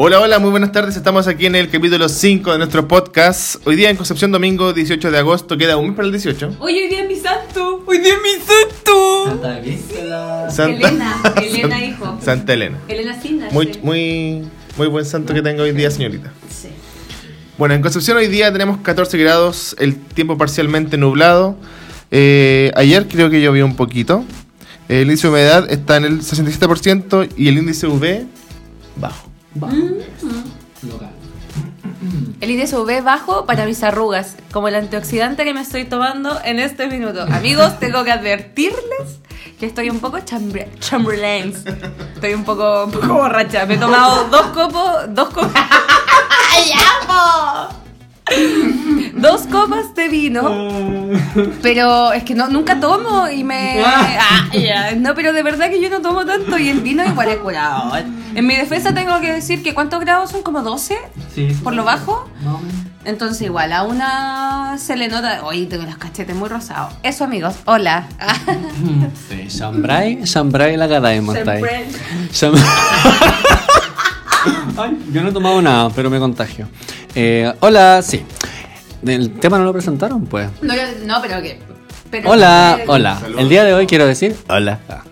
Hola, hola, muy buenas tardes. Estamos aquí en el capítulo 5 de nuestro podcast. Hoy día en Concepción, domingo 18 de agosto. Queda un mes para el 18. Hoy, hoy día es mi santo. Hoy día es mi santo. Santa Vístela. Santa, Elena, Elena, hijo. Santa Elena. Elena Cinda. Muy, muy, muy buen santo que tenga hoy día, señorita. Sí. Bueno, en Concepción hoy día tenemos 14 grados, el tiempo parcialmente nublado. Eh, ayer creo que llovió un poquito. El índice de humedad está en el 67% y el índice UV bajo. Va. Mm. Local. El índice UV bajo para mis arrugas, como el antioxidante que me estoy tomando en este minuto. Amigos, tengo que advertirles que estoy un poco chambre chamberlains. Estoy un poco, un poco borracha. Me he tomado dos copos, dos copas. ¡Ya, po! Dos copas de vino, pero es que no, nunca tomo y me... Ah, ya. No, pero de verdad que yo no tomo tanto y el vino igual es curado. En mi defensa tengo que decir que ¿cuántos grados son? ¿Como 12? Sí. ¿Por lo bajo? Más o menos. Entonces igual a una se le nota... Oye, tengo los cachetes muy rosados. Eso amigos, hola. Sí, Shambrai, Shambrai la Gadaimon está ahí. Sham- Ay, yo no he tomado nada, pero me contagio. Eh, hola, sí. El tema no lo presentaron, pues. No, no, pero que... pero- Hola, hola. Saludos. El día de hoy quiero decir hola. Ah.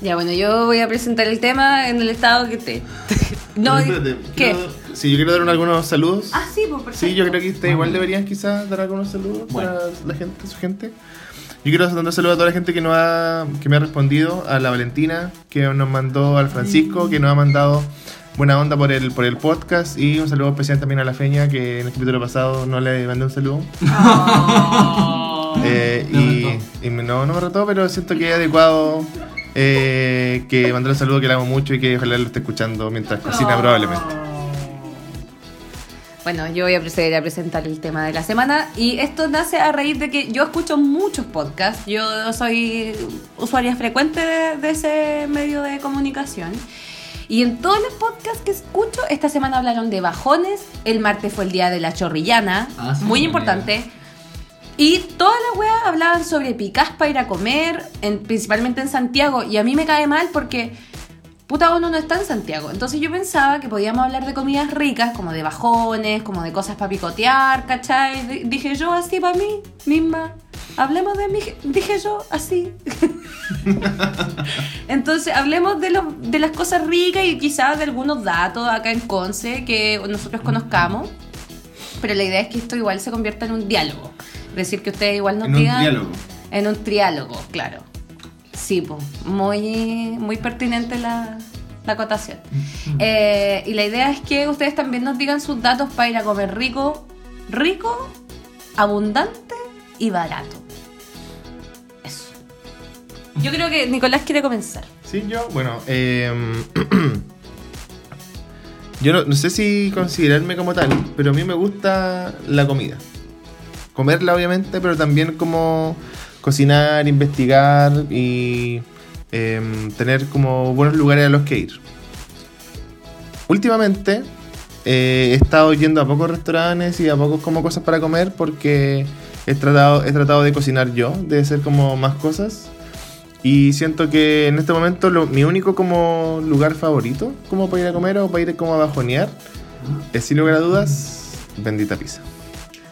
Ya, bueno, yo voy a presentar el tema en el estado que esté. no, Espérate, ¿qué? quiero- Sí, yo quiero dar un- algunos saludos. Ah, sí, pues perfecto. Sí, yo creo que ustedes igual deberían quizás dar algunos saludos Bueno. para la gente, su gente. Yo quiero mandar saludos a toda la gente que, nos ha, que me ha respondido, a la Valentina, que nos mandó al Francisco, que nos ha mandado buena onda por el, por el podcast, y un saludo especial también a la Feña, que en el capítulo pasado no le mandé un saludo. Oh. Eh, y, y me- no, no me retó, pero siento que es adecuado eh, que mandar un saludo que le amo mucho y que ojalá lo esté escuchando mientras cocina probablemente. Bueno, yo voy a proceder a presentar el tema de la semana y esto nace a raíz de que yo escucho muchos podcasts. Yo soy usuaria frecuente de, de ese medio de comunicación. Y en todos los podcasts que escucho, esta semana hablaron de bajones, el martes fue el día de la chorrillana, Ah, sí, muy mira. importante. Y todas las weas hablaban sobre picás para ir a comer, en- principalmente en Santiago. Y a mí me cae mal porque puta uno no está en Santiago. Entonces yo pensaba que podíamos hablar de comidas ricas, como de bajones, como de cosas para picotear, ¿cachai? D- dije yo así para mí misma. Hablemos de mí, dije yo así. Entonces hablemos de, lo- de las cosas ricas y quizás de algunos datos acá en Conce que nosotros conozcamos. Pero la idea es que esto igual se convierta en un diálogo. Es decir, que ustedes igual nos En un digan... diálogo. En un triálogo, claro. Sí, pues, muy, muy pertinente la, la acotación. Eh, y la idea es que ustedes también nos digan sus datos para ir a comer rico, rico, abundante y barato. Yo creo que Nicolás quiere comenzar. Sí, yo, bueno, eh, yo no, no sé si considerarme como tal, pero a mí me gusta la comida. Comerla, obviamente, pero también como cocinar, investigar y em, tener como buenos lugares a los que ir. Últimamente eh, he estado yendo a pocos restaurantes y a pocos como cosas para comer porque he tratado, he tratado de cocinar yo, de hacer como más cosas. Y siento que en este momento lo- mi único como lugar favorito como para ir a comer o para ir como a bajonear es sin lugar a dudas bendita pizza.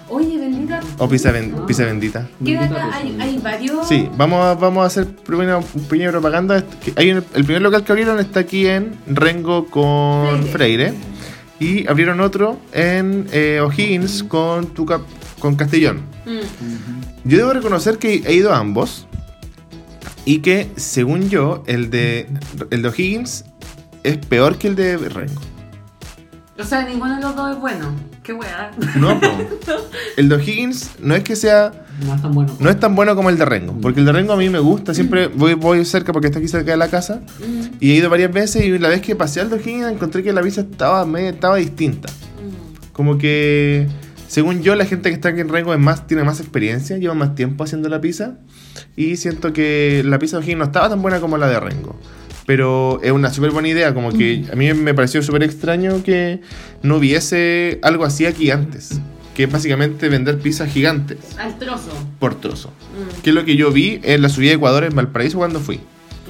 Oye, bendita. O pizza, ben- pizza bendita. ¿Qué de acá? Hay, hay varios. Sí, vamos a, vamos a hacer primero un pequeño propaganda. Hay un- el primer local que abrieron está aquí en Rengo con Freire. Y abrieron otro en eh, O'Higgins con, Tuca- con Castellón. Mm. Yo debo reconocer que he ido a ambos. Y que, según yo, el de, el de O'Higgins es peor que el de Rengo. O sea, ninguno de los dos es bueno. Qué weá. No, po. El de O'Higgins no es que sea. No es tan bueno. No es tan bueno como el de Rengo. Porque el de Rengo a mí me gusta. Siempre voy, voy cerca porque está aquí cerca de la casa. Mm, Y he ido varias veces. Y la vez que pasé al de O'Higgins encontré que la pizza estaba, media- estaba distinta. mm. Como que. Según yo, la gente que está aquí en Rengo es más, tiene más experiencia, lleva más tiempo haciendo la pizza. Y siento que la pizza de O'Higgins no estaba tan buena como la de Rengo. Pero es una súper buena idea, como que a mí me pareció súper extraño que no hubiese algo así aquí antes. Que es básicamente vender pizzas gigantes Al trozo. por trozo. Mm. Que es lo que yo vi en la subida de Ecuador en Valparaíso cuando fui.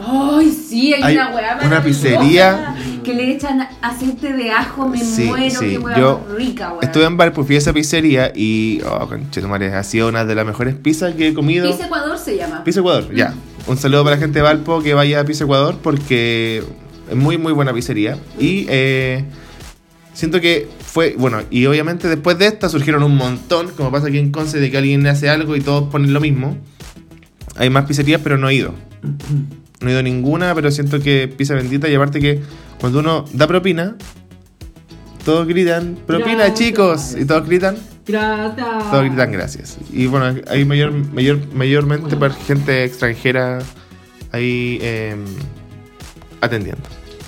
Ay, sí, hay, Hay una una pizzería. Que le echan aceite de ajo, me Sí, muero, sí, qué hueá yo rica, weón. Estuve en Valpo, fui a esa pizzería y, oh, conchetumare, ha sido una de las mejores pizzas que he comido. Pizza Ecuador se llama. Pizza Ecuador, ya. Un saludo para la gente de Valpo que vaya a Pizza Ecuador porque es muy, muy buena pizzería. Y eh, siento que fue, bueno, y obviamente después de esta surgieron un montón, como pasa aquí en Conce, de que alguien hace algo y todos ponen lo mismo. Hay más pizzerías, pero no he ido. No he ido a ninguna, pero siento que pizza bendita y aparte que cuando uno da propina, todos gritan, propina Gracias. chicos, y todos gritan, Gracias. todos gritan gracias. Y bueno, hay mayor, mayor, mayormente para gente extranjera ahí eh, atendiendo.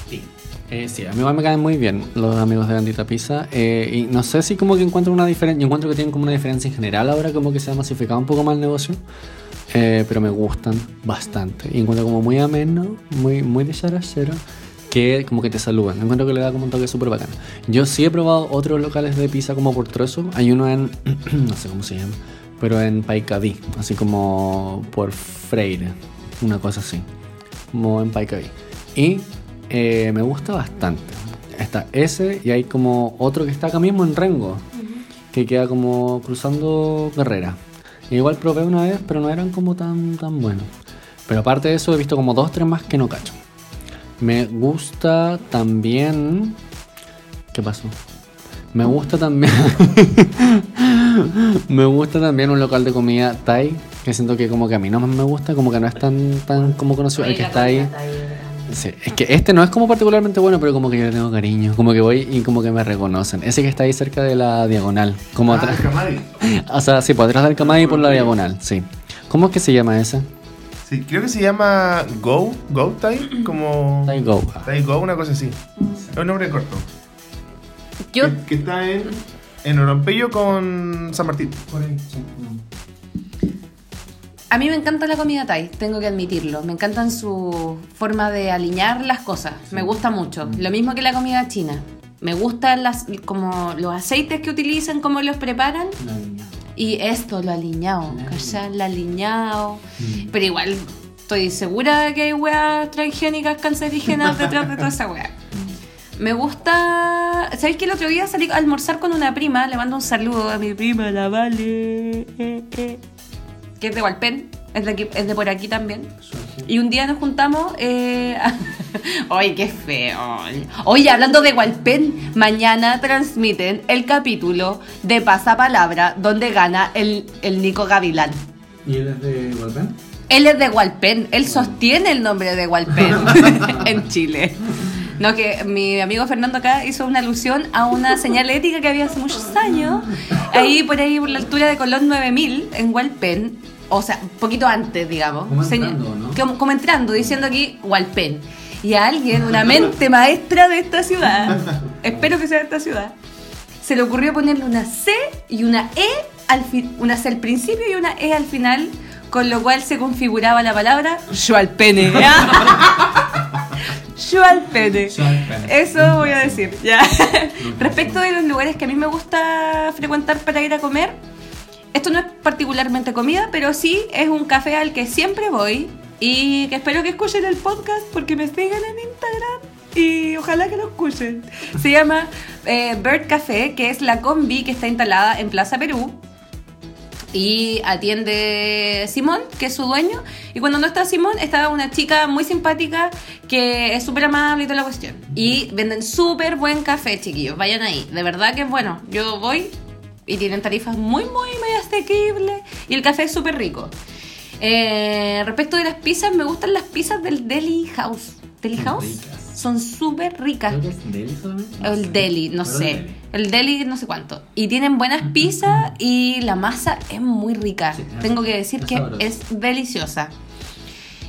Sí. Eh, sí, a mí igual me caen muy bien los amigos de Bendita Pizza. eh, y no sé si como que encuentro una diferencia. Yo encuentro que tienen como una diferencia en general ahora, como que se ha masificado un poco más el negocio. Eh, pero me gustan bastante. Y encuentro como muy ameno, muy, muy de charachero, que como que te saludan. Encuentro que le da como un toque súper bacán. Yo sí he probado otros locales de pizza como por trozo. Hay uno en. no sé cómo se llama. Pero en Paicaví, así como por Freire, una cosa así. Como en Paicaví. Y eh, me gusta bastante. Está ese y hay como otro que está acá mismo en Rengo, que queda como cruzando carrera. Igual probé una vez, pero no eran como tan, tan buenos. Pero aparte de eso, he visto como dos, tres más que no cacho. Me gusta también. ¿Qué pasó? Me gusta también. me gusta también un local de comida Thai. Que siento que como que a mí no me gusta, como que no es tan, tan como conocido. El que está ahí. Sí, es que este no es como particularmente bueno, pero como que yo le tengo cariño. Como que voy y como que me reconocen. Ese que está ahí cerca de la diagonal. Como atrás. O sea, sí, por atrás del Camay y por la diagonal, sí. ¿Cómo es que se llama ese? Sí, creo que se llama Go, Go Thai, como... Thai Go. Thai Go, una cosa así. Es un nombre corto. Yo, Que, que está en, en Orompello con San Martín. A mí me encanta la comida Thai, tengo que admitirlo. Me encantan su forma de alinear las cosas. Me gusta mucho. Lo mismo que la comida china. Me gustan las, como los aceites que utilizan, cómo los preparan. Y esto, lo aliñado, ¿cachai? Lo aliñado. Pero igual, estoy segura que hay weas transgénicas cancerígenas detrás de toda esa wea. Me gusta. ¿Sabéis que el otro día salí a almorzar con una prima? Le mando un saludo a mi prima, la Vale. eh, eh, que es de Walpen, es de, aquí- es de por aquí también. Y un día nos juntamos. Eh, ¡Ay, qué feo! Oye, hablando de Walpen, mañana transmiten el capítulo de Pasapalabra donde gana el, el Nico Gavilán. ¿Y él es de Walpen? Él es de Walpen, él sostiene el nombre de Walpen en Chile. No, que mi amigo Fernando acá hizo una alusión a una señalética que había hace muchos años, ahí por ahí por la altura de Colón 9000, en Walpen, o sea, un poquito antes, digamos. Como entrando, ¿no? como, como entrando, diciendo aquí Walpen. Y a alguien, una mente maestra de esta ciudad, espero que sea de esta ciudad, se le ocurrió ponerle una C y una E al fin, una C al principio y una E al final, con lo cual se configuraba la palabra Schwalpene. Schwalpene. Eso voy a decir, ya. Respecto de los lugares que a mí me gusta frecuentar para ir a comer, esto no es particularmente comida, pero sí es un café al que siempre voy y que espero que escuchen el podcast porque me sigan en Instagram y ojalá que lo escuchen. Se llama eh, Bird Café, que es la combi que está instalada en Plaza Perú. Y atiende Simón, que es su dueño. Y cuando no está Simón, está una chica muy simpática que es súper amable y toda la cuestión. Y venden súper buen café, chiquillos. Vayan ahí. De verdad que es bueno. Yo voy y tienen tarifas muy, muy, muy asequibles. Y el café es súper rico. Eh, respecto de las pizzas, me gustan las pizzas del Deli House. ¿Deli House? Son súper ricas. Creo que es Deli solamente. El deli, no Pero sé. deli. El deli, no sé cuánto. Y tienen buenas pizzas y la masa es muy rica. Sí, Tengo que decir Es que es deliciosa.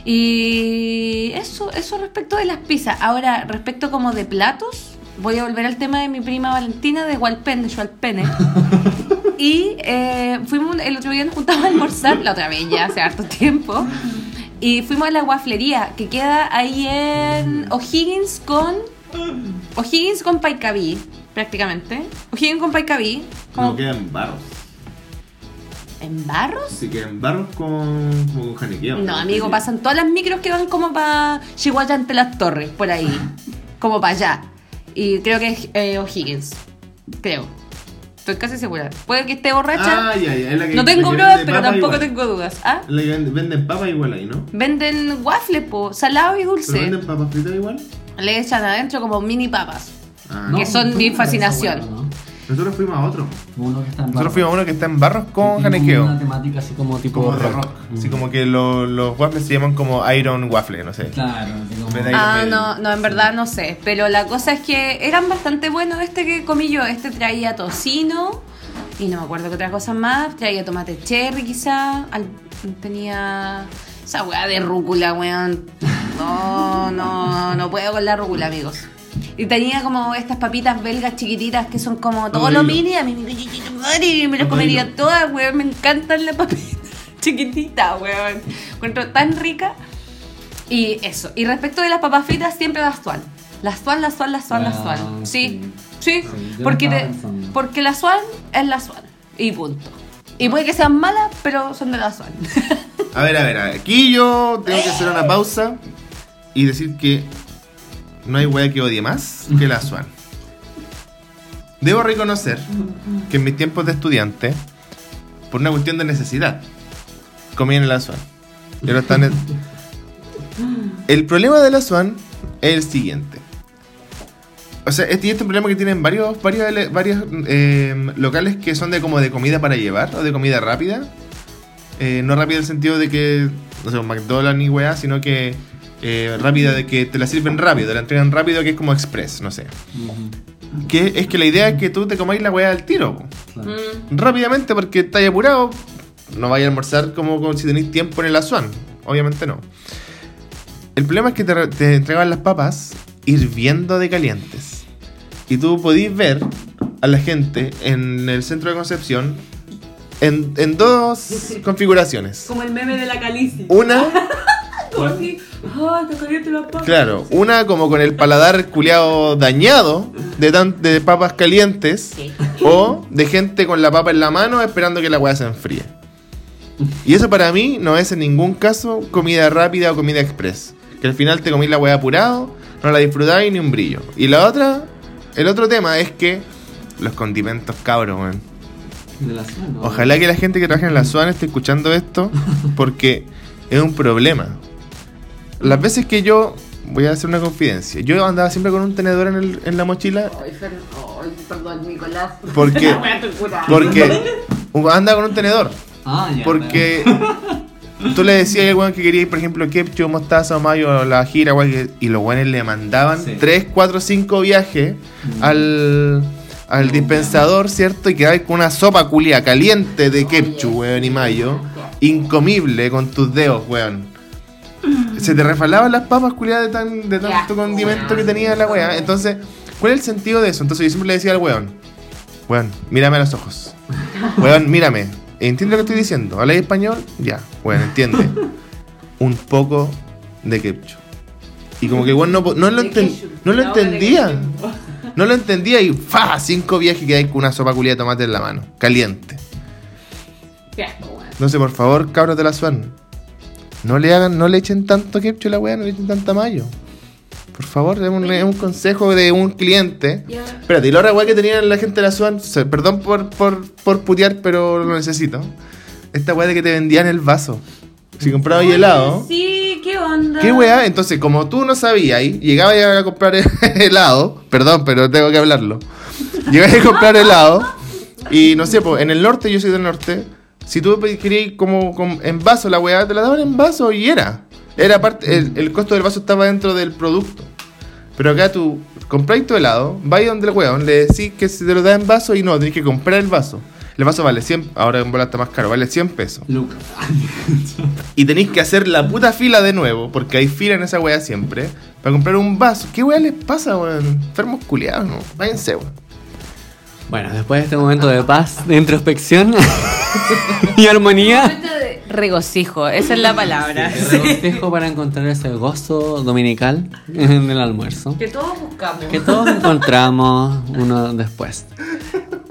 Y eso, eso respecto de las pizzas. Ahora, respecto como de platos, voy a volver al tema de mi prima Valentina de Hualpen, de Xualpene. Y eh, fuimos, el otro día nos juntamos a almorzar, la otra vez ya, hace harto tiempo. Y fuimos a la guaflería, que queda ahí en O'Higgins con. O'Higgins con Paicaví, prácticamente. O'Higgins con Paicaví. como- quedan barros. ¿En barros? Sí, quedan barros con, como con janiqueo. No, amigo, pasan todas las micros que van como para Chihuahua ante las torres, por ahí. como para allá. Y creo que es eh, O'Higgins. Creo. Estoy casi segura. Puede que esté borracha. Ah, ya, ya. Es la que, no tengo pruebas, pero tampoco igual. tengo dudas. ¿Ah? La que vende- venden papa igual ahí, ¿no? Venden waffles, po, salado y ¿Pero dulce. venden papas fritas igual? Le echan adentro como mini papas. Ah, Que son no fascinación. Nosotros fuimos a otro. Uno que está en Nosotros fuimos a uno que está en barros con Tiene janequeo. Una temática así como tipo Como de rock. Así como que lo- los waffles se llaman como Iron Waffle, no sé. Claro, así como... Ah, no, no, en verdad no sé. Pero la cosa es que eran bastante buenos. Este que comí yo, este traía tocino y no me acuerdo qué otra cosa más. Traía tomate cherry quizá. al- tenía esa weá de rúcula, weón. No, no, no puedo con la rúcula, amigos. Y tenía como estas papitas belgas chiquititas que son como todo lo mini. A mí me, madre, me las comería todas, weón. Me encantan las papitas chiquititas, weón. Encuentro tan rica. Y eso. Y respecto de las papas fritas, siempre las Swan. Las Swan, las Swan, las Swan, las Swan. Sí, sí. porque, te- porque la Swan es la Swan. Y punto. Y puede que sean malas, pero son de la Swan. A ver, a ver, a ver. Aquí yo tengo que hacer una pausa y decir que no hay wea que odie más que la Swan. Debo reconocer que en mis tiempos de estudiante, por una cuestión de necesidad, comí en la Swan. Ahora están en- El problema de la Swan es el siguiente. O sea, este, este problema que tienen varios, varios, varios eh, locales que son de como de comida para llevar o de comida rápida. Eh, no rápida en el sentido de que, no sé, un McDonald's ni weá, sino que eh, rápida de que te la sirven rápido, te la entregan rápido, que es como express, no sé. Que es que la idea es que tú te comáis la weá al tiro, claro. Mm. rápidamente porque estáis apurado. No vayas a almorzar como, como si tenéis tiempo en el Azuan, obviamente no. El problema es que te, te entregan las papas hirviendo de calientes. Y tú podís ver a la gente en el centro de Concepción en, en dos configuraciones. Como el meme de la calici. Una, Como así. Ay, te caliente la papa. claro, una como con el paladar culeado dañado de, tan- de papas calientes. O de gente con la papa en la mano esperando que la weá se enfríe. Y eso para mí no es en ningún caso comida rápida o comida express. Que al final te comís la weá apurado, no la disfrutáis ni un brillo. Y la otra, el otro tema es que los condimentos cabros, weón. Ojalá que la gente que trabaja en la SUAN esté escuchando esto, porque es un problema. Las veces que yo, voy a hacer una confidencia, yo andaba siempre con un tenedor en, el- en la mochila Ay, ay, perdón, Nicolás. porque, porque andaba con un tenedor. Ah, ya. Porque tú le decías al weón que quería, por ejemplo, ketchup, mostaza, mayo, la gira, weón, y los weones le mandaban Sí. 3, 4, 5 viajes al, al dispensador, ¿cierto? Y quedabas con una sopa culia caliente de ketchup, weón, y mayo, incomible con tus dedos, weón. Se te refalaban las papas culiadas de, tan, de tanto condimento weón. que tenía la weá. Entonces, ¿cuál es el sentido de eso? Entonces yo siempre le decía al weón, weón, mírame a los ojos. Weón, mírame. ¿Entiende lo que estoy diciendo? ¿Habláis español? Ya, bueno, entiende. Un poco de ketchup. Y como que igual no, no, lo, enten- no lo entendía. No lo entendía y ¡fa! Cinco viajes que hay con una sopa culia de tomate en la mano. Caliente. Weón. Entonces, por favor, cabros de la Swan. No le hagan, no le echen tanto ketchup a la weá, no le echen tanta mayo. Por favor, es un, consejo de un cliente. Ya. Espérate, y la otra weá que tenía la gente de la Swan, se- perdón por, por, por putear, pero lo necesito. Esta weá de que te vendían el vaso. Si comprabas helado. Sí, ¿qué onda? ¿Qué weá? Entonces, como tú no sabías, ahí, llegabas a comprar helado, perdón, pero tengo que hablarlo. Llegabas a comprar helado, y no sé, pues en el norte, yo soy del norte, si tú querías como, como en vaso la weá, te la daban en vaso y era. Era parte, el, el costo del vaso estaba dentro del producto. Pero acá tú compráis tu helado, vais donde el weón, le decís que se te lo da en vaso y no, tenés que comprar el vaso. El vaso vale 100, ahora en bola está más caro, vale 100 pesos. Y tenéis que hacer la puta fila de nuevo, porque hay fila en esa weá siempre, para comprar un vaso. ¿Qué weá les pasa, weón? Enfermos culiados, ¿no? Váyanse, weón. Bueno, después de este momento de paz, de introspección y armonía, Momento de regocijo, esa es la palabra. de regocijo para encontrar ese gozo dominical en el almuerzo. Que todos buscamos. Que todos encontramos uno después.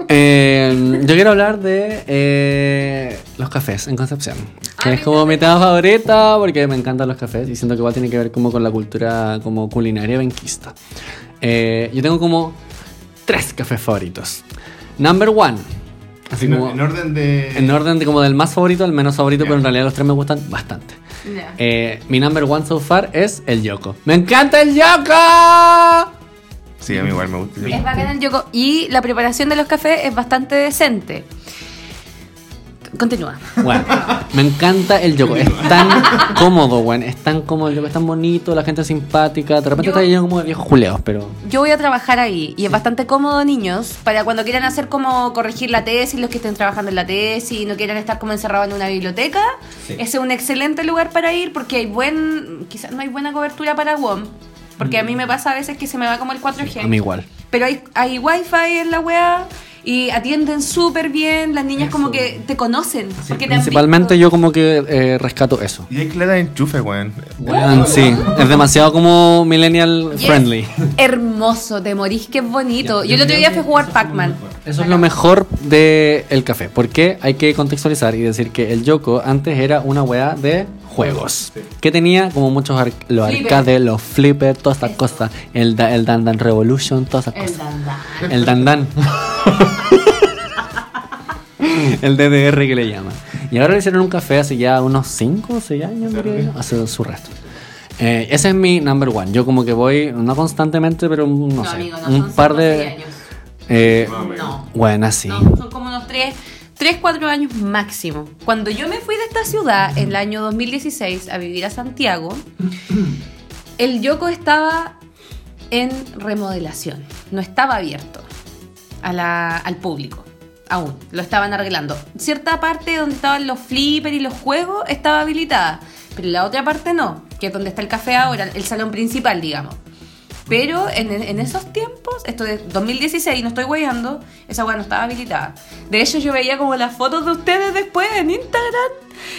Eh, yo quiero hablar de eh, los cafés en Concepción. Que es como mi tema favorita porque me encantan los cafés y siento que igual tiene que ver como con la cultura como culinaria benquista. Eh, yo tengo como tres cafés favoritos. Number one. Así en, como, en orden de. en orden de como del más favorito al menos favorito, pero en realidad los tres me gustan bastante. Ya. Eh, mi number one so far es el Yoko. ¡Me encanta el Yoko! Sí, a mí igual me gusta. Es bacán el yoco. Y la preparación de los cafés es bastante decente. Continúa. Bueno, me encanta el Yoko. Es tan cómodo, weón. Es tan cómodo el Yoko, es tan bonito, la gente es simpática. De repente Yo- está lleno como de viejos juleos, pero. Yo voy a trabajar ahí y es bastante cómodo, niños, para cuando quieran hacer como corregir la tesis, los que estén trabajando en la tesis y no quieran estar como encerrados en una biblioteca. Sí. Ese es un excelente lugar para ir porque hay buen, quizás no hay buena cobertura para WOM, porque a mí me pasa a veces que se me va como el 4G. A mí igual. Pero hay, hay wifi en la weá y atienden súper bien, las niñas como que te conocen. porque te han Principalmente visto. yo como que eh, rescato eso. Y hay clara de enchufe, weón. Weón, sí, es demasiado como millennial Y es friendly. Hermoso, te morís, que es bonito. Yo el otro día fui a jugar Pac-Man. Eso es lo mejor del el café. Porque hay que contextualizar y decir que el Yoko antes era una weá de juegos. Que tenía como muchos ar- los Flipper. arcades, los flippers, todas estas cosas. El, da- el Dan Dan Revolution, todas esas El cosas. dandán. El Dan Dan. el DDR que le llaman. Y ahora le hicieron un café hace ya unos 5 o 6 años, yo. Hace su resto. Eh, ese es mi number one. Yo como que voy, no constantemente, pero no, No, sé, amigo, no un son par de... años. Eh, No. bueno, sí. No, son como unos 3, 3, 4 años máximo. Cuando yo me fui de esta ciudad en el año 2016 a vivir a Santiago, el Yoko estaba en remodelación. No estaba abierto a la- al público. Aún, lo estaban arreglando. Cierta parte donde estaban los flippers y los juegos estaba habilitada, pero la otra parte no, que es donde está el café ahora, el salón principal, digamos. Pero en, en esos tiempos, esto de 2016, no estoy guayando, esa weá no estaba habilitada. De hecho, yo veía como las fotos de ustedes después en Instagram.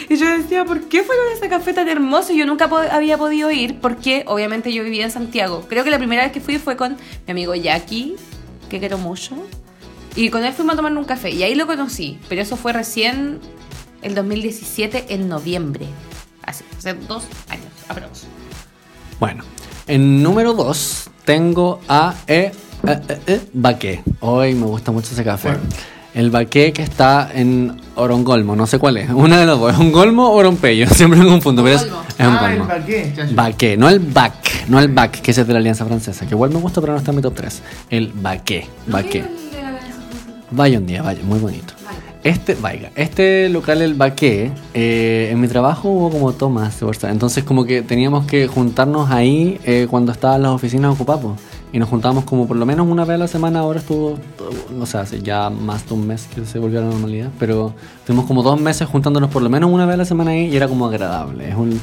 Y yo decía, ¿por qué fueron a ese café tan hermoso? Y yo nunca había podido ir porque obviamente yo vivía en Santiago. Creo que la primera vez que fui fue con mi amigo Jackie, que quiero mucho. Y con él fuimos a tomar un café. Y ahí lo conocí. Pero eso fue recién el 2017, en noviembre. Así, hace dos años, aprox. Bueno, en número 2 tengo a eh, eh, eh, eh, Baqué. Hoy me gusta mucho ese café. ¿Cuál? El Baqué que está en Orongolmo, no sé cuál es. Una de los dos. ¿Es un golmo o orompeyo? Siempre me confundo, pero es, Golmo. es un Ah, el golmo. baqué. Baqué, no el Bac, no el Bac, que ese es de la Alianza Francesa, que igual me gusta, pero no está en mi top 3. El Baqué, Baqué. Vaya un día, vaya, muy bonito. Este, vaya, este local, el Baqué, eh, en mi trabajo hubo como tomas de bolsa. Entonces, como que teníamos que juntarnos ahí eh, cuando estaban las oficinas ocupadas. Y nos juntábamos como por lo menos una vez a la semana. Ahora estuvo, no sé, hace ya más de un mes que se volvió a la normalidad. Pero tuvimos como dos meses juntándonos por lo menos una vez a la semana ahí y era como agradable. Es un,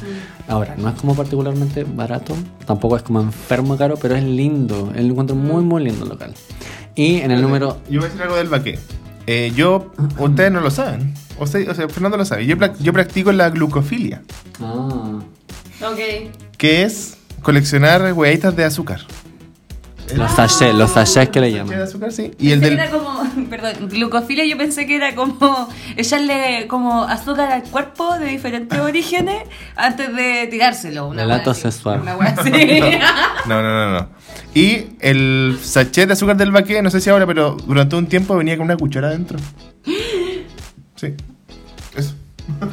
ahora, no es como particularmente barato, tampoco es como enfermo caro, pero es lindo. Lo encuentro muy, muy lindo el local. Y en el número Yo voy a decir algo del baqué. Eh, yo, ustedes no lo saben. O sea, o sea, Fernando lo sabe. Yo, prac- yo practico la glucofilia, Ah. Ok. que es coleccionar huevitas de azúcar. Los sachets, los sachets que le ¿Sachet de llaman. azúcar, sí. Y el Pensé del. que era como, perdón, glucofilia yo pensé que era como echarle como azúcar al cuerpo de diferentes orígenes antes de tirárselo. Una Relato sexual. Una así. No, no, no, no. Y el sachet de azúcar del baqué, no sé si ahora, pero durante un tiempo venía con una cuchara adentro. Sí. Eso.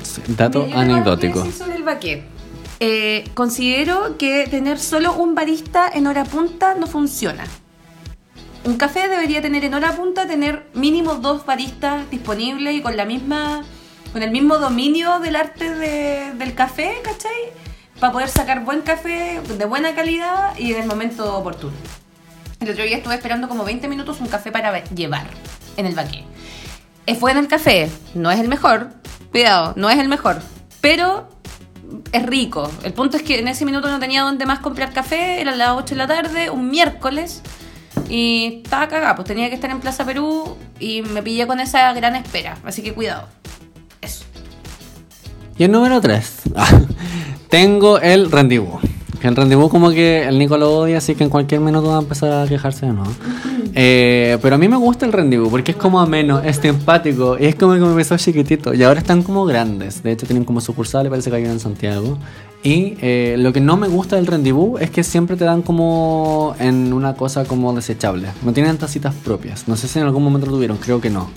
Sí, Dato anecdótico. sobre el baquet. Eh, considero que tener solo un barista en hora punta no funciona. Un café debería tener en hora punta tener mínimo dos baristas disponibles y con la misma con el mismo dominio del arte de- del café, ¿cachai? Para poder sacar buen café de buena calidad y en el momento oportuno. El otro día estuve esperando como 20 minutos un café para llevar en el baquet. Es bueno el café, no es el mejor, cuidado, no es el mejor, pero es rico. El punto es que en ese minuto no tenía dónde más comprar café, eran las 8 de la tarde, un miércoles, y estaba cagada, pues tenía que estar en Plaza Perú y me pillé con esa gran espera, así que cuidado. Eso. Y el número 3. tengo el rendezvous. Que el rendezvous como que el Nico lo odia, así que en cualquier minuto va a empezar a quejarse de nuevo. Eh, pero a mí me gusta el rendezvous porque es como ameno, es simpático y es como que me empezó chiquitito. Y ahora están como grandes. De hecho tienen como sucursales, parece que hay una en Santiago. Y eh, lo que no me gusta del rendezvous es que siempre te dan como en una cosa como desechable. No tienen tacitas propias. No sé si en algún momento lo tuvieron, creo que no.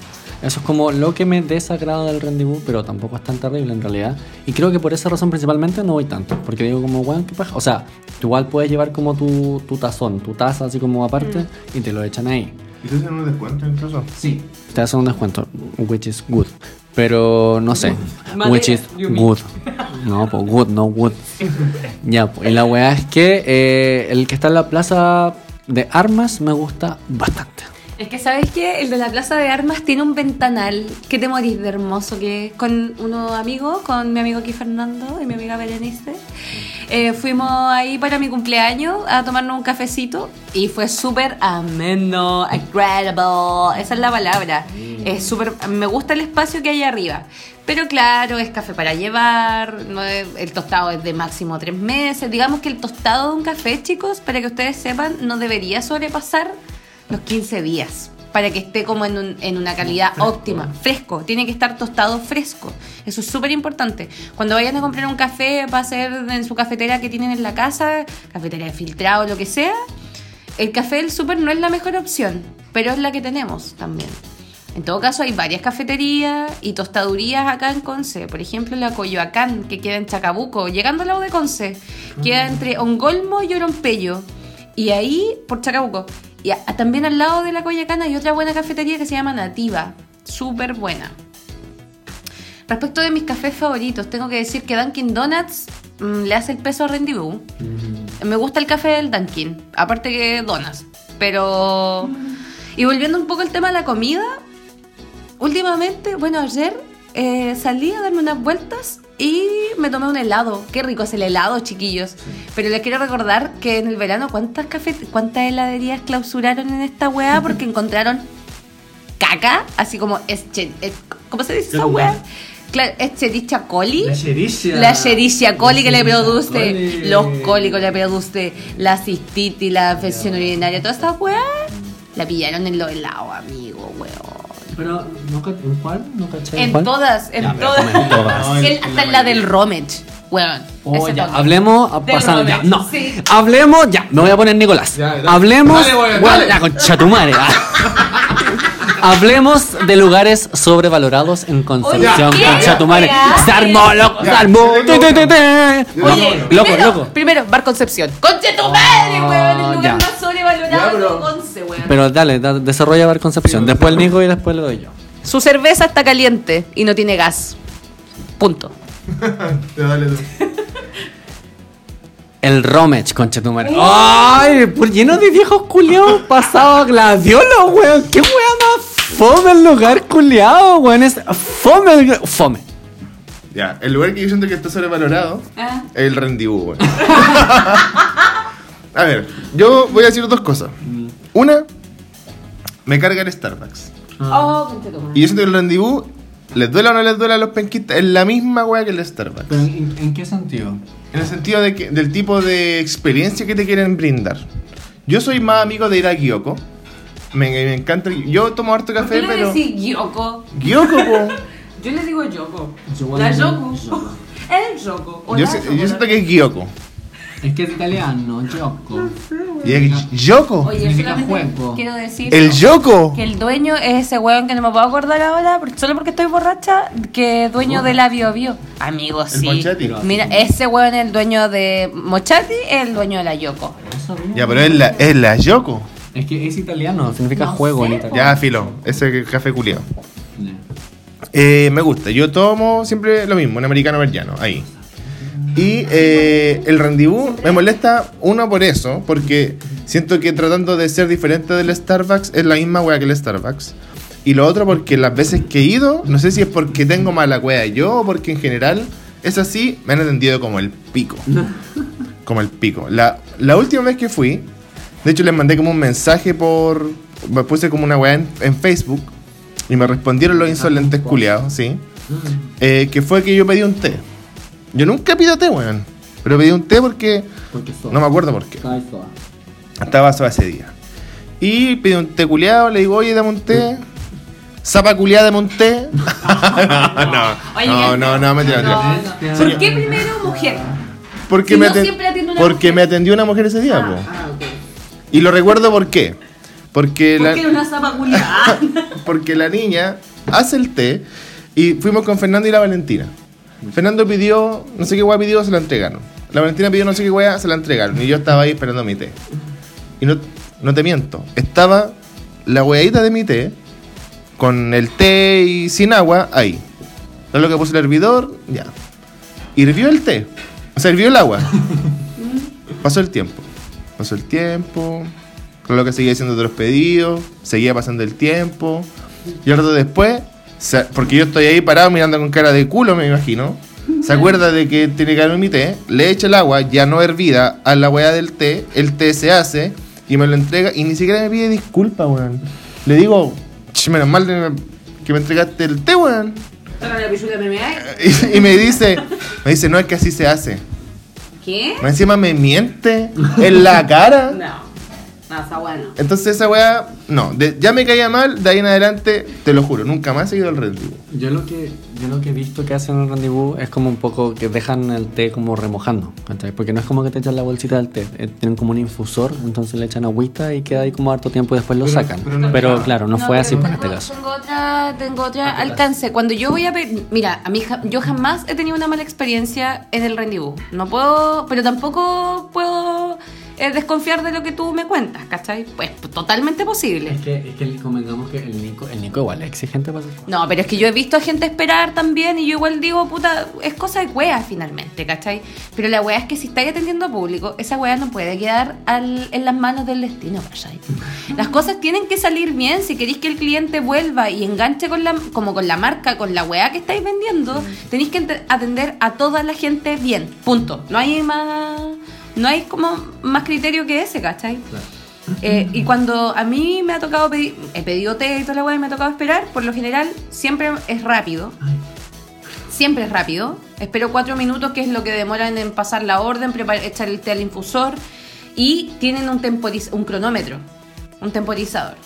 Eso es como lo que me desagrada del rendezvous, pero tampoco es tan terrible en realidad. Y creo que por esa razón principalmente no voy tanto. Porque digo como, weón, qué paja. O sea, tú igual puedes llevar como tu, tu tazón, tu taza así como aparte y te lo echan ahí. ¿Y tú tienes un descuento incluso? Sí. Te hacen un descuento, which is good. Pero no sé, Madera, which is good. No, pues good, no good. ya, pues, y la weá es que eh, el que está en la plaza de armas me gusta bastante. Es que, ¿sabes qué? El de la Plaza de Armas tiene un ventanal que te morís de hermoso, que es con unos amigos, con mi amigo aquí Fernando y mi amiga Berenice. Eh, fuimos ahí para mi cumpleaños a tomarnos un cafecito y fue súper ameno, agradable, esa es la palabra. Es súper, me gusta el espacio que hay arriba. Pero claro, es café para llevar, no es- el tostado es de máximo tres meses. Digamos que el tostado de un café, chicos, para que ustedes sepan, no debería sobrepasar los 15 días para que esté como en, un- en una calidad óptima, fresco, tiene que estar tostado fresco. Eso es súper importante. Cuando vayan a comprar un café para hacer en su cafetera que tienen en la casa, cafetera de filtrado, lo que sea, el café del súper no es la mejor opción, pero es la que tenemos también. En todo caso, hay varias cafeterías y tostadurías acá en Conce. Por ejemplo, la Coyoacán, que queda en Chacabuco, llegando al lado de Conce. Queda entre Ongolmo y Orompello. Y ahí, por Chacabuco. Y a- también al lado de la Coyoacán hay otra buena cafetería que se llama Nativa. Súper buena. Respecto de mis cafés favoritos, tengo que decir que Dunkin' Donuts mm, le hace el peso a Rendezvous. Me gusta el café del Dunkin', aparte que donas. Pero. Y volviendo un poco al tema de la comida, últimamente, bueno, ayer eh, salí a darme unas vueltas y me tomé un helado. Qué rico es el helado, chiquillos. Pero les quiero recordar que en el verano, ¿cuántas, café, cuántas heladerías clausuraron en esta weá? Porque encontraron caca, así como. es- ¿Cómo se dice esa weá? Claro, Escherichia coli. chericia. La Escherichia coli que le produce coli. los cólicos, le produce la cistitis, la infección urinaria, todas esas weas, la pillaron en los helados, amigo. Pero, ¿no, ¿en cuál? ¿No caché? En cuál? todas, en Ya, todas. en todas. No, El- hasta en la del Romage, weón. Oh, ya, tono. hablemos, a- Del pasando ya. No, sí. hablemos ya. Me voy a poner Nicolás. Ya, hablemos. Dale, Bueno, dale. ya, concha tu madre. hablemos de lugares sobrevalorados en Concepción, concha tu madre. Weá. Se armó, loco. Oye, loco, primero, loco. primero, Bar Concepción. ¡Conche tu madre, weón! El lugar ya. más sobrevalorado Ya, pero- de Conce, weón. Pero dale, da- desarrolla Bar Concepción. Después el Nico y después le doy yo. Su cerveza está caliente y no tiene gas. Punto. Te dale tú. El Romech, concha tu madre. ¡Ay! Por lleno de viejos culiados pasados a gladiolos, weón. ¿Qué weón más fome el lugar culiado, weón? Es fome el Fome. Ya, el lugar que yo siento que está sobrevalorado Ah. es el rendezvous, weón. A ver, yo voy a decir dos cosas. Una, me carga el Starbucks. Oh, tu madre. Y yo siento que el rendezvous, les duela o no les duela a los penquistas, es la misma weá que el Starbucks. ¿en, qué sentido? En el sentido de que, del tipo de experiencia que te quieren brindar. Yo soy más amigo de ir a. Me, me encanta. Yo tomo harto ¿Por café, qué le pero. decís Gyoko? Gyoko, po. Yo le digo Yoko. Yo La igual- Yoko. El Yoko. o Yo, sé- Yoko, yo siento que es Gyoko. Es que es italiano, Yoko. Y es Yoko. Oye, solamente quiero decir El Yoko. que el dueño es ese weón que no me puedo acordar ahora, solo porque estoy borracha, que es dueño de la Bio Bio. Amigo, El sí. Mochati. Mira, ese weón es el dueño de Mochati, es el dueño de la Yoko. Ya, pero es la, es la Yoko. Es que es italiano, significa No juego en italiano. Ya, filo. Ese café culiado. Eh, me gusta. Yo tomo siempre lo mismo, un americano verllano, ahí. Y eh, el rendezvous me molesta, uno por eso, porque siento que tratando de ser diferente del Starbucks es la misma wea que el Starbucks. Y lo otro porque las veces que he ido, no sé si es porque tengo mala wea yo o porque en general es así, me han entendido como el pico. Como el pico. La, la última vez que fui, de hecho les mandé como un mensaje por... Me puse como una wea en, en Facebook y me respondieron los insolentes culiados, sí. Eh, que fue que yo pedí un té. Yo nunca pido té, weón. Pero pedí un té porque Porque no me acuerdo por qué. Estaba sola ese día. Y pedí un té culiado, le digo, oye, dame un té. Zapa culiada, dame un té. no, no, no, no, mentira, No, mentira. no. ¿Por qué primero mujer? Porque, Si me, no aten- siempre atiende una porque mujer. me atendió una mujer ese día, po. Y lo recuerdo por qué. Porque ¿Por la, qué era una zapa culiada? porque la niña hace el té y fuimos con Fernando y la Valentina. Fernando pidió, no sé qué hueá pidió, se la entregaron. La Valentina pidió no sé qué hueá, se la entregaron. Y yo estaba ahí esperando mi té. Y no, no te miento, estaba la hueadita de mi té con el té y sin agua ahí. Lo que puse el hervidor, ya. Hirvió el té. O sea, hirvió el agua. Pasó el tiempo. Pasó el tiempo. Lo que seguía haciendo otros pedidos. Seguía pasando el tiempo. Y un rato después, porque yo estoy ahí parado mirando con cara de culo, me imagino. Se acuerda de que tiene que darme mi té. Le echa el agua, ya no hervida, a la weá del té. El té se hace y me lo entrega. Y ni siquiera me pide disculpa, weón. Le digo, "Ch, menos mal que me entregaste el té, weón. Y, y me dice, me dice, no es que así se hace. ¿Qué? Más Encima me miente en la cara. No. No, está bueno. Entonces esa weá, no, de- ya me caía mal, de ahí en adelante, te lo juro, nunca más he ido al Red Bull. Yo lo que yo lo que he visto que hacen en el rendezvous es como un poco que dejan el té como remojando, ¿cachai? Porque no es como que te echan la bolsita del té, eh, tienen como un infusor, entonces le echan agüita y queda ahí como harto tiempo y después lo Pero- sacan. pero Pero, no- claro, no, fue así pues, en tengo- este caso. Tengo otra, tengo otra alcance. Cuando yo voy a pedir, mira, a mí ja- yo jamás he tenido una mala experiencia en el rendezvous. No puedo, pero tampoco puedo eh, desconfiar de lo que tú me cuentas, ¿cachai? Pues totalmente posible. Es que, es que convengamos que el Nico, el Nico igual es exigente para. No, pero es que yo he visto a gente esperar también y yo igual digo, puta, es cosa de wea finalmente, ¿cachai? Pero la wea es que si estáis atendiendo a público, esa wea no puede quedar al- en las manos del destino, ¿cachai? Las cosas tienen que salir bien si queréis que el cliente vuelva y enganche con la, como con la marca, con la wea que estáis vendiendo, tenéis que atender a toda la gente bien, punto. No hay más, no hay como más criterio que ese, ¿cachai? Eh, y cuando a mí me ha tocado pedir, he pedido té y toda la weá y me ha tocado esperar, por lo general siempre es rápido. Siempre es rápido. Espero cuatro minutos, que es lo que demoran en pasar la orden, preparar, echar el té al infusor. Y tienen un, temporiz un cronómetro, un temporizador,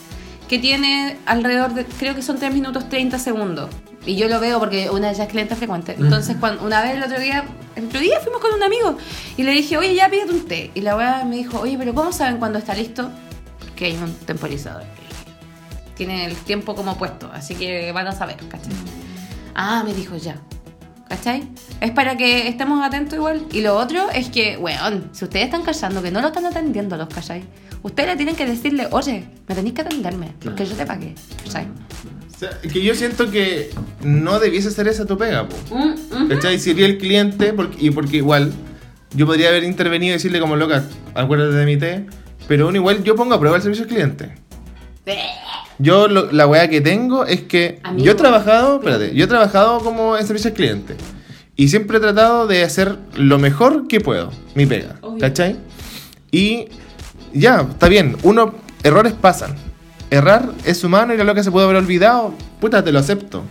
que tiene alrededor de, creo que son 3 minutos 30 segundos. Y yo lo veo porque una de ellas es cliente frecuente. Entonces, cuando, una vez el otro día, el otro día fuimos con un amigo y le dije, oye, ya pídete un té. Y la weá me dijo, oye, pero ¿cómo saben cuándo está listo? Que hay un temporizador. Tiene el tiempo como puesto, así que van a saber, ¿cachai? Ah, me dijo ya. ¿Cachai? Es para que estemos atentos igual. Y lo otro es que, weón, si ustedes están callando, que no lo están atendiendo los, ¿cachai? Ustedes le tienen que decirle, oye, me tenéis que atenderme, porque yo te pagué, ¿cachai? O sea, que yo siento que no debiese ser esa tu pega, po. Mm, mm. ¿Cachai? Sería el cliente, porque, y porque igual yo podría haber intervenido y decirle como loca, acuérdate de mi té, pero uno igual yo pongo a prueba el servicio al cliente. Yo lo- la weá que tengo es que Amigo. yo he trabajado, espérate, yo he trabajado como en servicio al cliente y siempre he tratado de hacer lo mejor que puedo, mi pega, Obvio. ¿cachai? Y ya, está bien, uno, errores pasan. Errar es humano y la loca se puede haber olvidado, puta, te lo acepto.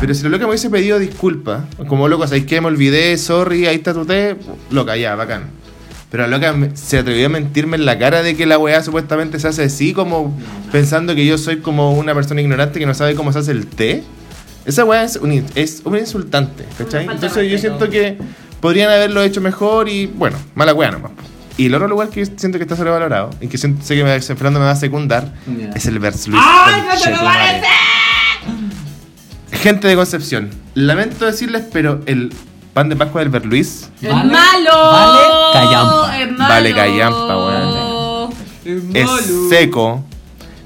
Pero si la loca me hubiese pedido disculpas, como loco, ¿sabes qué? Me olvidé, sorry, ahí está tu té, loca, ya, bacán. Pero la loca se atrevió a mentirme en la cara de que la weá supuestamente se hace así, como pensando que yo soy como una persona ignorante que no sabe cómo se hace el té. Esa weá es un, in- es un insultante, ¿cachai? Entonces yo siento que podrían haberlo hecho mejor y, bueno, mala weá nomás. Y el otro lugar que siento que está sobrevalorado y que siento- sé que me, Fernando me va a secundar es el Vers Luis. ¡Ay, no te lo madre. Gente de Concepción, lamento decirles, pero el pan de Pascua del Berluis ¡Es Vale- malo! vale callampa. ¡Es malo! Vale callampa, weón. es seco,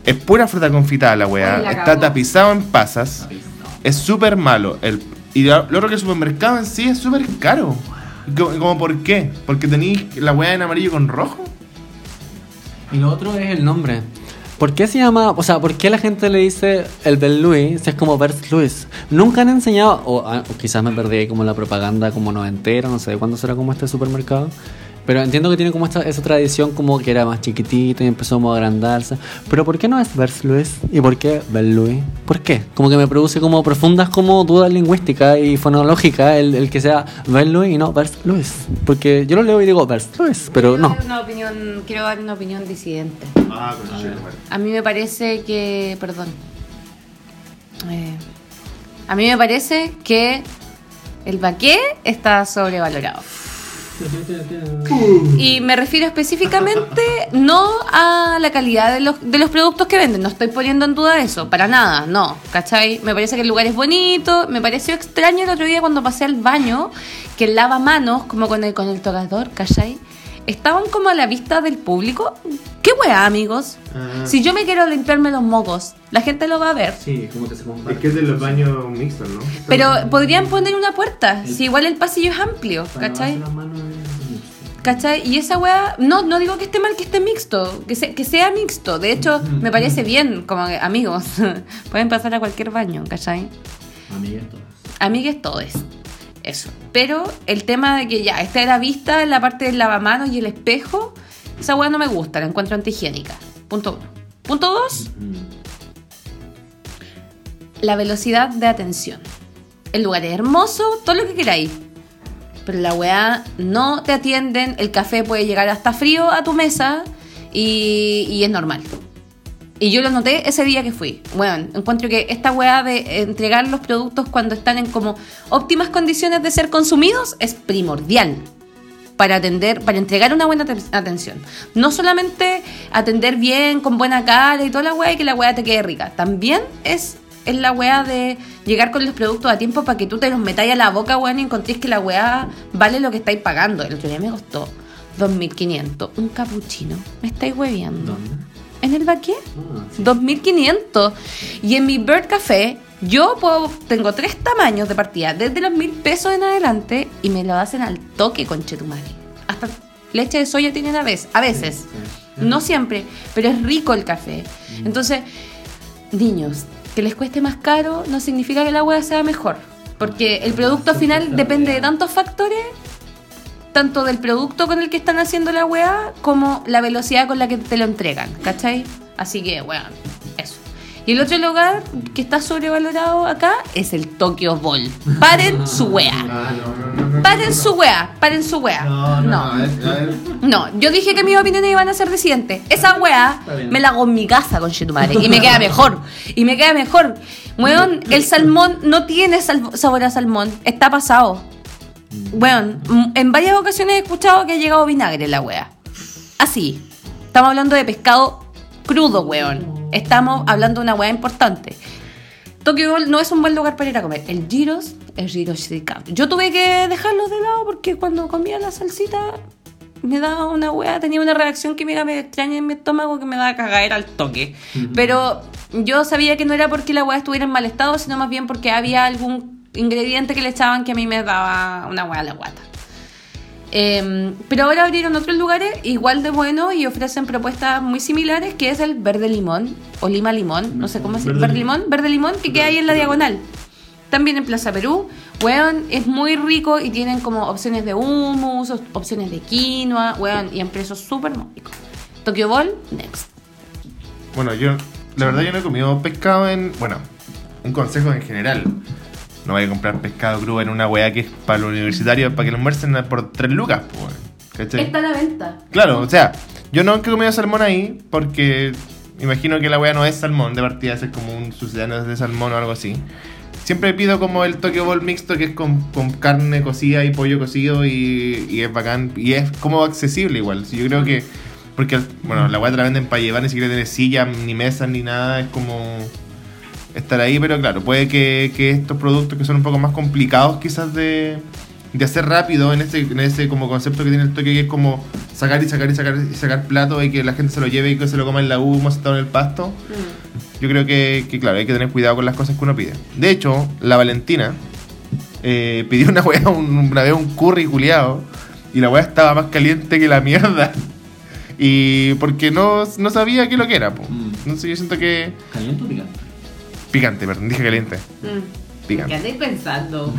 es pura fruta confitada la weá, está tapizado en pasas, es súper malo. El, y lo lo otro que el supermercado en sí es súper caro. Como por qué? Porque tenéis la weá en amarillo con rojo. Y lo otro es el nombre. ¿Por qué se llama, o sea, por qué la gente le dice el Bel Louis si es como Bert Louis? Nunca han enseñado, o, ah, o quizás me perdí como la propaganda como noventera, no sé cuándo será como este supermercado. Pero entiendo que tiene como esta, esa tradición como que era más chiquitita y empezó como a agrandarse. Pero ¿por qué no es Vers Louis? ¿Y por qué Bel Louis? ¿Por qué? Como que me produce como profundas como dudas lingüísticas y fonológicas el, el que sea Bel Louis y no Vers Louis. Porque yo lo leo y digo Vers Louis, pero Quiero no. dar Una opinión, quiero dar una opinión disidente. Ah, bueno. A mí me parece que. Perdón. Eh, a mí me parece que el baqué está sobrevalorado. Y me refiero específicamente no a la calidad de los, de los productos que venden, no estoy poniendo en duda eso, para nada, no, ¿cachai? Me parece que el lugar es bonito, me pareció extraño el otro día cuando pasé al baño, que el lavamanos, como con el, con el tocador, ¿cachai? Estaban como a la vista del público. ¿Qué weá, amigos? Ah. Si yo me quiero limpiarme los mocos, la gente lo va a ver. Sí, como que se Es que es de los baños mixtos, ¿no? Pero podrían poner una puerta, si igual el pasillo es amplio, ¿cachai? ¿Cachai? Y esa weá, no, no digo que esté mal que esté mixto, que, se- que sea mixto. De hecho, me parece bien, como que, amigos, pueden pasar a cualquier baño, ¿cachai? Amigas todas. Amigues todos. Eso. Pero el tema de que ya está a la vista en la parte del lavamanos y el espejo, esa weá no me gusta, la encuentro antihigiénica. Punto uno. Punto dos, la velocidad de atención. El lugar es hermoso, todo lo que queráis. Pero la weá no te atienden, el café puede llegar hasta frío a tu mesa y, es normal. Y yo lo noté ese día que fui. Bueno, encuentro que esta weá de entregar los productos cuando están en como óptimas condiciones de ser consumidos es primordial para atender, para entregar una buena aten- atención. No solamente atender bien, con buena cara y toda la weá y que la weá te quede rica. También es, es la weá de llegar con los productos a tiempo para que tú te los metáis a la boca, weón, y encontréis que la weá vale lo que estáis pagando. El otro día me costó 2.500. Un capuchino. Me estáis hueviando. ¿En el baquet? Ah, sí. 2.500. Y en mi Bird Café, yo puedo, tengo tres tamaños de partida, desde los mil pesos en adelante, y me lo hacen al toque con chetumare. Hasta leche de soya tienen a veces, a veces. No siempre, pero es rico el café. Entonces, niños, que les cueste más caro no significa que la hueá sea mejor. Porque el producto final depende de tantos factores tanto del producto con el que están haciendo la weá como la velocidad con la que te lo entregan, ¿cachai? Así que, weón, eso. Y el otro lugar que está sobrevalorado acá es el Tokyo Ball. Paren su weá. Ah. Paren su weá, paren su weá. No, no, yo dije que mis opiniones iban a ser disidentes. Esa bien. me la hago en mi casa con Chetumare y me queda mejor. Y me queda mejor. Weón, el salmón no tiene sabor a salmón. Está pasado. Weón, m- en varias ocasiones he escuchado que ha llegado vinagre la weá. Así. Estamos hablando de pescado crudo, weón. Estamos hablando de una weá importante. Tokyo Ghoul no es un buen lugar para ir a comer. El Giros es Giros Shirikam. Yo tuve que dejarlo de lado porque cuando comía la salsita me daba una wea, tenía una reacción química medio extraña en mi estómago que me daba cagadera al toque. Pero yo sabía que no era porque la wea estuviera en mal estado, sino más bien porque había algún ingrediente que le echaban que a mí me daba una wea a la guata. Eh, pero ahora abrieron otros lugares igual de buenos y ofrecen propuestas muy similares, que es el verde limón o lima limón, no sé cómo se Verde verde limón. limón, verde limón que queda ahí en la diagonal. También en Plaza Perú, weón, es muy rico y tienen como opciones de hummus, op- opciones de quinoa, weón, y en precios súper módicos. Tokyo Ball, next. Bueno, yo, la verdad, yo no he comido pescado en. Bueno, un consejo en general. No vaya a comprar pescado crudo en una weá que es para los universitarios, para que lo almuercen por 3 lucas, pues. ¿Cachai? Está a la venta. Claro, o sea, yo no he comido salmón ahí porque imagino que la weá no es salmón, de partida es como un sucedáneo de salmón o algo así. Siempre pido como el Tokyo Bowl mixto que es con, con carne cocida y pollo cocido y, y es bacán y es como accesible igual. Yo creo que, porque bueno, la weá te la venden para llevar, ni siquiera tiene silla, ni mesas, ni nada, es como estar ahí, pero claro, puede que, que estos productos que son un poco más complicados quizás de, de hacer rápido en ese, en ese como concepto que tiene el toque que es como sacar y sacar y sacar y sacar plato y que la gente se lo lleve y que se lo coma en la U sentado en el pasto. Yo creo que, que, claro, hay que tener cuidado con las cosas que uno pide. De hecho, la Valentina eh, pidió una weá, un, una vez un curry culiado y la weá estaba más caliente que la mierda. Y porque no, no sabía qué lo que era, po. Mm. Entonces yo siento que... ¿Caliente o picante? Picante, perdón, dije caliente. Mm. Picante. andáis pensando?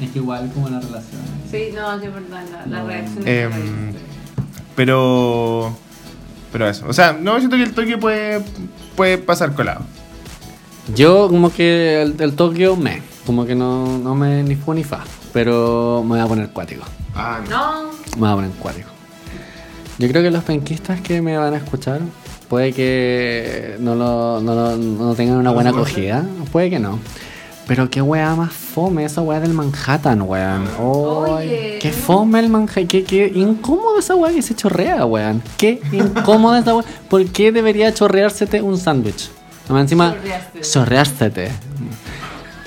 Es que igual como la relación. Sí, no, sí, es verdad, la, la No. reacción es pero. Pero eso. O sea, no siento que el Tokio puede, puede pasar colado. Yo como que el, el Tokio me, como que no, no me ni fu ni fa, pero me voy a poner cuático. Ah, No, Me voy a poner cuático. Yo creo que los penquistas que me van a escuchar puede que no, lo, no, lo- no tengan una ¿No buena acogida, puede que no. Pero qué weá más fome esa weá del Manhattan, weón. Oy, Oye, qué fome el Manhattan, qué, qué incómodo esa weá que se chorrea, weón. Qué incómodo esa weá. ¿Por qué debería chorreársete un sándwich? Además, encima, Chorreársete.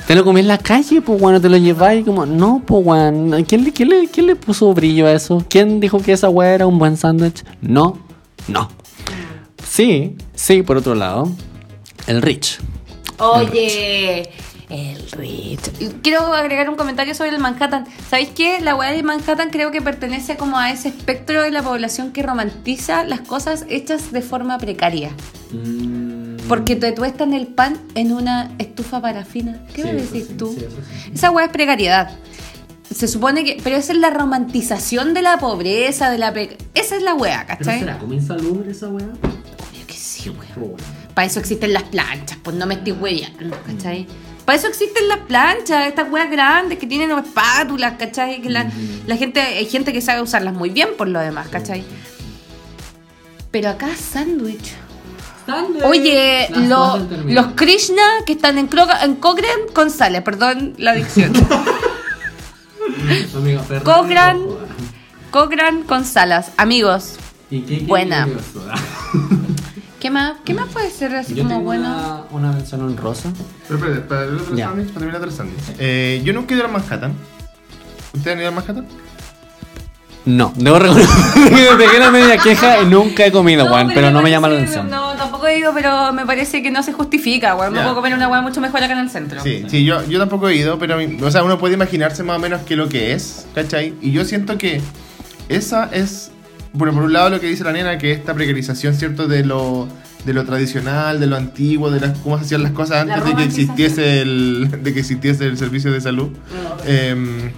Te lo comí en la calle, pues, weón, te lo lleváis como, no, pues, weón. ¿Quién le, quién, le, ¿Quién le puso brillo a eso? ¿Quién dijo que esa weá era un buen sándwich? No, no. Sí, sí, por otro lado, el Rich. Oye, el Rich. Quiero agregar un comentario sobre el Manhattan. ¿Sabéis qué? La weá de Manhattan creo que pertenece como a ese espectro de la población que romantiza las cosas hechas de forma precaria. Porque te tuestan el pan en una estufa parafina. ¿Qué me decís tú? Esa weá es precariedad. Se supone que. Pero esa es la romantización de la pobreza, de la. Esa es la weá, ¿cachai? como insalubre esa weá? Weón. Para eso existen las planchas, pues no me estoy hueveando, ¿cachai? Para eso existen las planchas, estas weas grandes que tienen espátulas, ¿cachai? Que la, la gente, hay gente que sabe usarlas muy bien por lo demás, ¿cachai? Pero acá sándwich. Oye, lo- los Krishna que están en, Kroga- en Cochrane con sales, perdón la adicción. Cochrane, Cochrane con salas. Amigos, Buena. ¿qué más? ¿Qué más puede ser así Yo como tengo bueno? una, una mención honrosa. Pero espérate, para el otro Ya. sándwich, para terminar el sándwich. Eh, yo nunca he ido a Manhattan. ¿Ustedes han ido a Manhattan? No, debo reconocer que me pegué la media queja y nunca he comido, weón, pero no me llama la parece- atención. No, tampoco he ido, pero me parece que no se justifica, weón. Me Ya. puedo comer una weá mucho mejor acá en el centro. Sí, sí, yo, yo tampoco he ido, pero o sea, uno puede imaginarse más o menos qué es lo que es, ¿cachai? Y yo siento que esa es, bueno, por un lado lo que dice la nena, que esta precarización, ¿cierto? De lo, de lo tradicional, de lo antiguo, de las, cómo se hacían las cosas antes de que existiese el, de que existiese el servicio de salud. Em,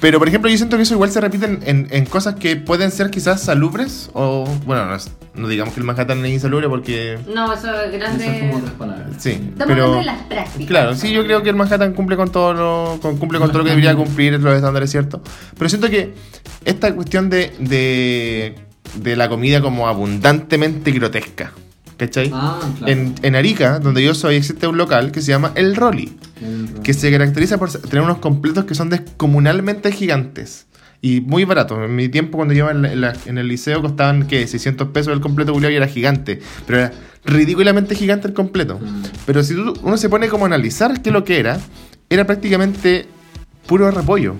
pero, por ejemplo, yo siento que eso igual se repite en, en- en cosas que pueden ser quizás salubres, o, bueno, no, es- no digamos que el Manhattan es insalubre porque... No, eso es grande. palabras. Sí, Estamos pero... hablando de las prácticas. Claro, sí, yo creo que el Manhattan cumple con todo lo, con- cumple con todo lo que debería cumplir los estándares, ¿cierto? Pero siento que esta cuestión de, de, de la comida como abundantemente grotesca, ¿cachai? Ah, claro. En, en Arica, donde yo soy, existe un local que se llama El Rolly, que se caracteriza por tener unos completos que son descomunalmente gigantes. Y muy baratos. En mi tiempo, cuando yo iba en, la- en el liceo, costaban que 600 pesos el completo culiao y era gigante. Pero era ridículamente gigante el completo. Pero si tú- uno se pone como a analizar qué es lo que era, era prácticamente puro repollo.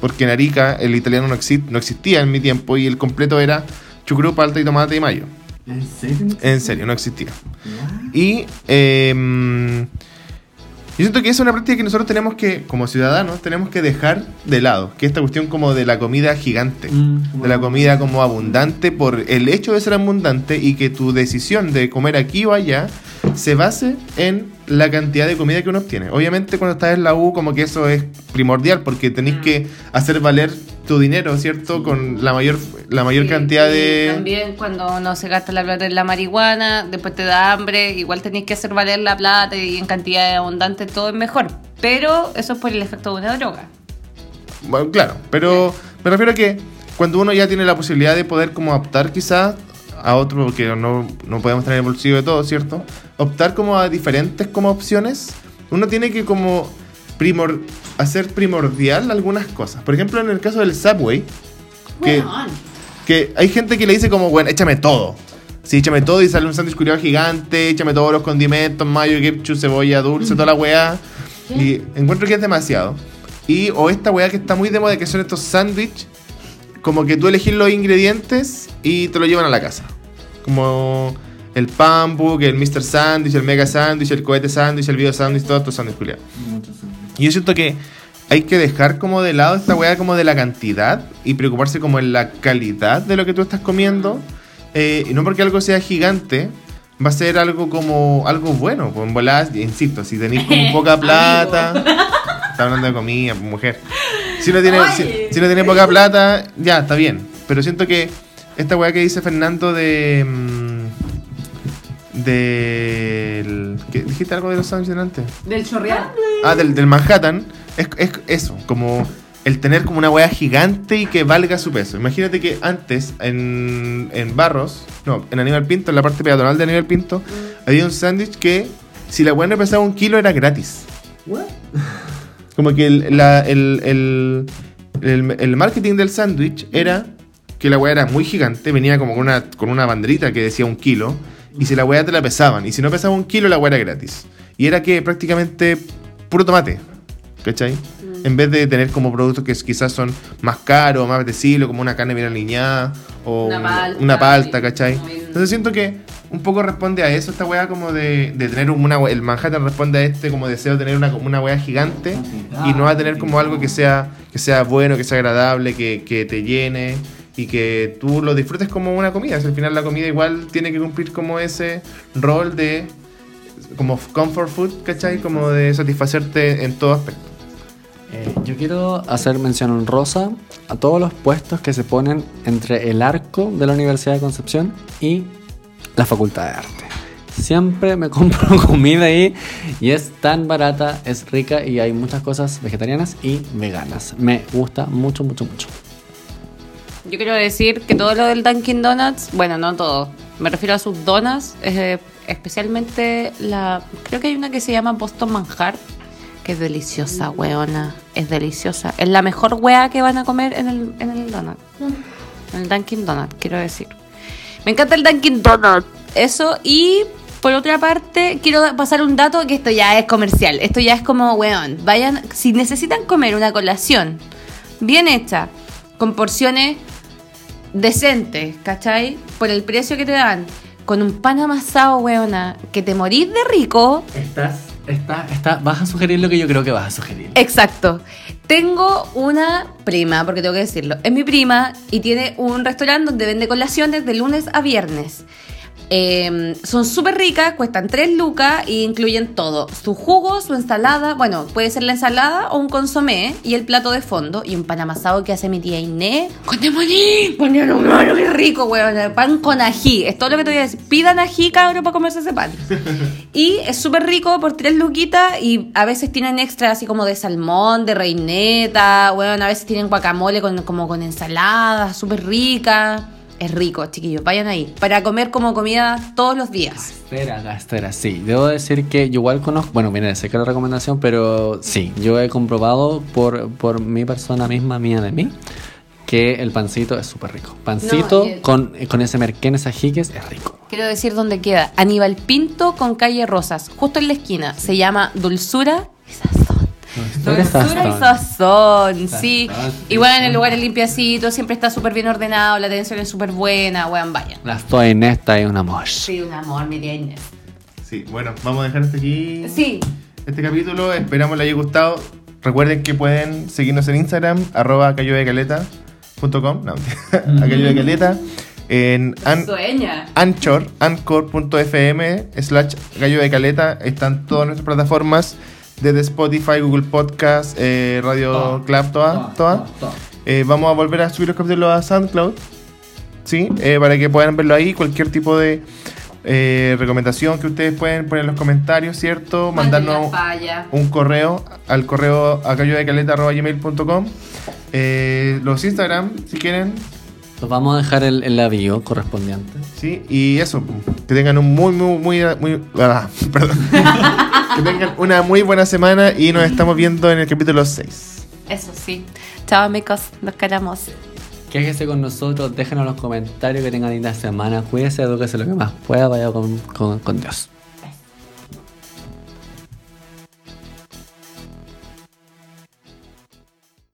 Porque en Arica el italiano no, exi- no existía en mi tiempo y el completo era chucrut, palta y tomate y mayo. ¿En serio? En serio, no existía. Y eh, yo siento que es una práctica que nosotros tenemos que, como ciudadanos, tenemos que dejar de lado. Que esta cuestión como de la comida gigante. Mm, De la comida como abundante por el hecho de ser abundante y que tu decisión de comer aquí o allá se base en la cantidad de comida que uno obtiene. Obviamente cuando estás en la U como que eso es primordial porque tenéis Mm. que hacer valer tu dinero, ¿cierto? Con la mayor, la mayor Sí, cantidad de... También cuando uno se gasta la plata en la marihuana, después te da hambre, igual tenéis que hacer valer la plata y en cantidad abundante todo es mejor. Pero eso es por el efecto de una droga. Bueno, claro, pero me refiero a que cuando uno ya tiene la posibilidad de poder como optar quizás a otro, porque no, no podemos tener el bolsillo de todo, ¿cierto? Optar como a diferentes como opciones, uno tiene que como primor hacer primordial algunas cosas. Por ejemplo, en el caso del Subway, que, hay gente que le dice como, bueno, échame todo. Sí, échame todo y sale un sándwich culiado gigante, échame todos los condimentos, mayo, ketchup, cebolla, dulce, toda la weá. Y encuentro que es demasiado. Y o esta weá que está muy de moda, que son estos sándwiches, como que tú elegís los ingredientes y te lo llevan a la casa. Como el Pambook, el Mr. Sandwich, el Mega Sandwich, el Cohete Sandwich, el Video Sandwich, todos estos sándwiches culiados. Y yo siento que hay que dejar como de lado esta weá como de la cantidad y preocuparse como en la calidad de lo que tú estás comiendo. Eh, y no porque algo sea gigante, va a ser algo como algo bueno. Pues en voladas, insisto, si tenéis como poca plata. Está hablando de comida, mujer. Si no tiene, si no tiene poca plata, ya, está bien. Pero siento que esta weá que dice Fernando de. mm, del. ¿qué- ¿Dijiste algo de los sándwiches delante? Del chorreal. Ah, del, del Manhattan. Es, es eso, como el tener como una weá gigante y que valga su peso. Imagínate que antes en, en Barros, no, en Aníbal Pinto, en la parte peatonal de Aníbal Pinto, había un sándwich que si la weá no pesaba un kilo era gratis. Como que el, la- el, el, el- el marketing del sándwich era que la weá era muy gigante, venía como con una, con una banderita que decía un kilo, y si la weá te la pesaban, y si no pesaba un kilo, la weá era gratis. Y era que prácticamente puro tomate, ¿cachai? En vez de tener como productos que quizás son más caros, más apetecibles, como una carne bien alineada, o Una palta, una palta, ¿cachai? Entonces siento que un poco responde a eso esta weá como de, de tener una el Manhattan responde a este como deseo de tener una, como una weá gigante y no va a tener como algo que sea que sea bueno, que sea agradable, que, que te llene y que tú lo disfrutes como una comida. Sea, al final la comida igual tiene que cumplir como ese rol de como comfort food, ¿cachai? Como de satisfacerte en todo aspecto. Eh, yo quiero hacer mención honrosa a todos los puestos que se ponen entre el arco de la Universidad de Concepción y la Facultad de Arte. Siempre me compro comida ahí y es tan barata, es rica y hay muchas cosas vegetarianas y veganas. Me gusta mucho, mucho, mucho. Yo quiero decir que todo lo del Dunkin' Donuts, bueno, no todo, me refiero a sus donas, eh, especialmente la. Creo que hay una que se llama Boston Manjar, que es deliciosa, weona. Es deliciosa. Es la mejor wea que van a comer en el, en el donut. En el Dunkin' Donut, quiero decir. Me encanta el Dunkin' Donut. Eso, y por otra parte, quiero pasar un dato que esto ya es comercial. Esto ya es como, weón, vayan, si necesitan comer una colación bien hecha, con porciones decentes, ¿cachai? Por el precio que te dan, con un pan amasado, weona, que te morís de rico. Estás, está, está, vas a sugerir lo que yo creo que vas a sugerir. Exacto. Tengo una prima, porque tengo que decirlo, es mi prima y tiene un restaurante donde vende colaciones de lunes a viernes. Eh, son súper ricas, cuestan 3 lucas y incluyen todo. Su jugo, su ensalada, bueno, puede ser la ensalada o un consomé y el plato de fondo y un pan amasado que hace mi tía Inés. ¡Con demoní! ¡Ponían un mano qué rico, weón! Pan con ají, es todo lo que te voy a decir. Pidan ají, cabrón, para comerse ese pan. Y es súper rico por tres luquitas y a veces tienen extra así como de salmón, de reineta, bueno, a veces tienen guacamole con, como con ensalada, súper rica. Es rico, chiquillos, vayan ahí. Para comer como comida todos los días. Espera, gastera, sí. Debo decir que yo igual conozco, bueno, de sé que la recomendación, pero sí, yo he comprobado por, por mi persona misma, mía de mí, que el pancito es súper rico. Pancito No, el- con, con ese merquenes ajiques es rico. Quiero decir dónde queda. Aníbal Pinto con calle Rosas, justo en la esquina. Se llama Dulzura. Dulzura y sazón, sí. Igual en el lugar es limpiacito, siempre está súper bien ordenado, la atención es súper buena, weón, vayan. La estoy en esta y un amor. Sí, un amor, mi Inés. Sí, bueno, vamos a dejar hasta aquí Sí, este capítulo. Esperamos les haya gustado. Recuerden que pueden seguirnos en Instagram, arroba cayodecaleta.com, no, cayodecaleta, en an- sueña. Anchor, anchor.fm slash gallo de caleta. Están todas nuestras plataformas desde Spotify, Google Podcast, eh, Radio Todas, Club, todas. todas. Eh, vamos a volver a subir los capítulos a SoundCloud. Sí, eh, para que puedan verlo ahí. Cualquier tipo de eh, recomendación que ustedes pueden poner en los comentarios, ¿cierto? Mandarnos un correo al correo a gmail.com eh, Los Instagram, si quieren, Los vamos a dejar el, el avión correspondiente. Sí, y eso, que tengan un muy, muy, muy, muy ah, perdón. que tengan una muy buena semana y nos estamos viendo en el capítulo 6. Eso sí. Chao, amigos. Nos queremos. Quéjese con nosotros, déjenos en los comentarios que tengan linda semana. Cuídese, edúquese lo que más pueda, vaya con, con, con Dios.